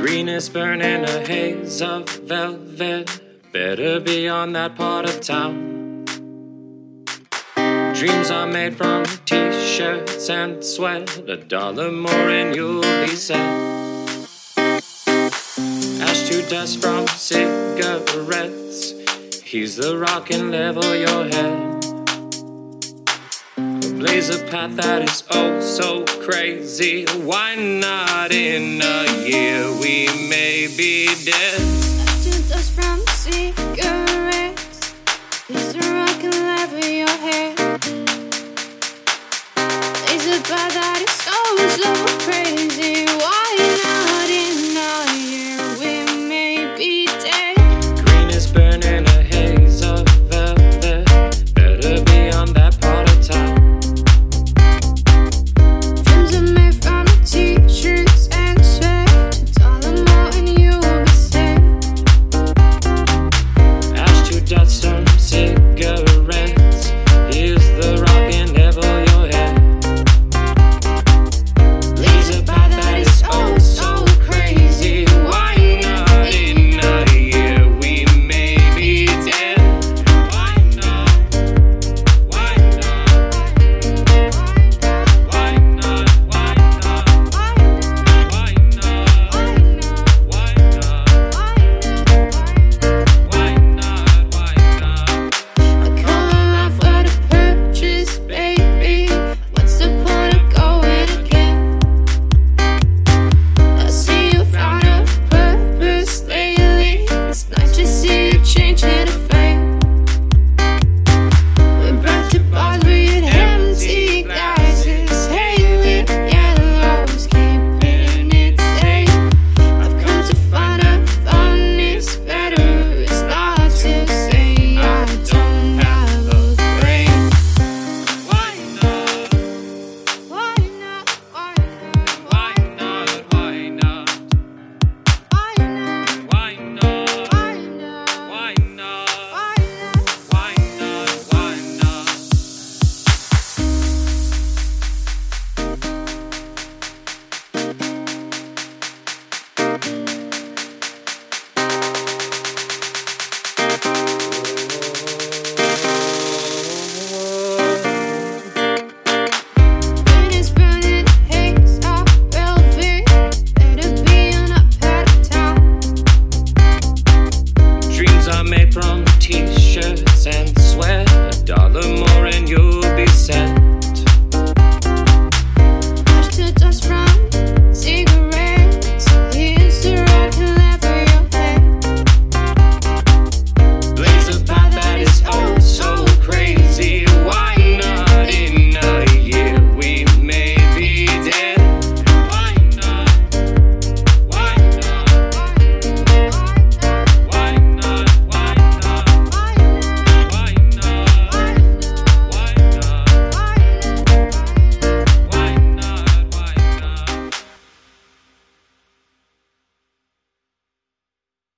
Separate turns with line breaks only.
green is burning a haze of velvet. Better be on that part of town. Dreams are made from t shirts and sweat. A dollar more and you'll be set. Ash to dust from cigarettes. He's the rock and level your head. Blaze a path that is oh so crazy. Why not in a year we may be dead?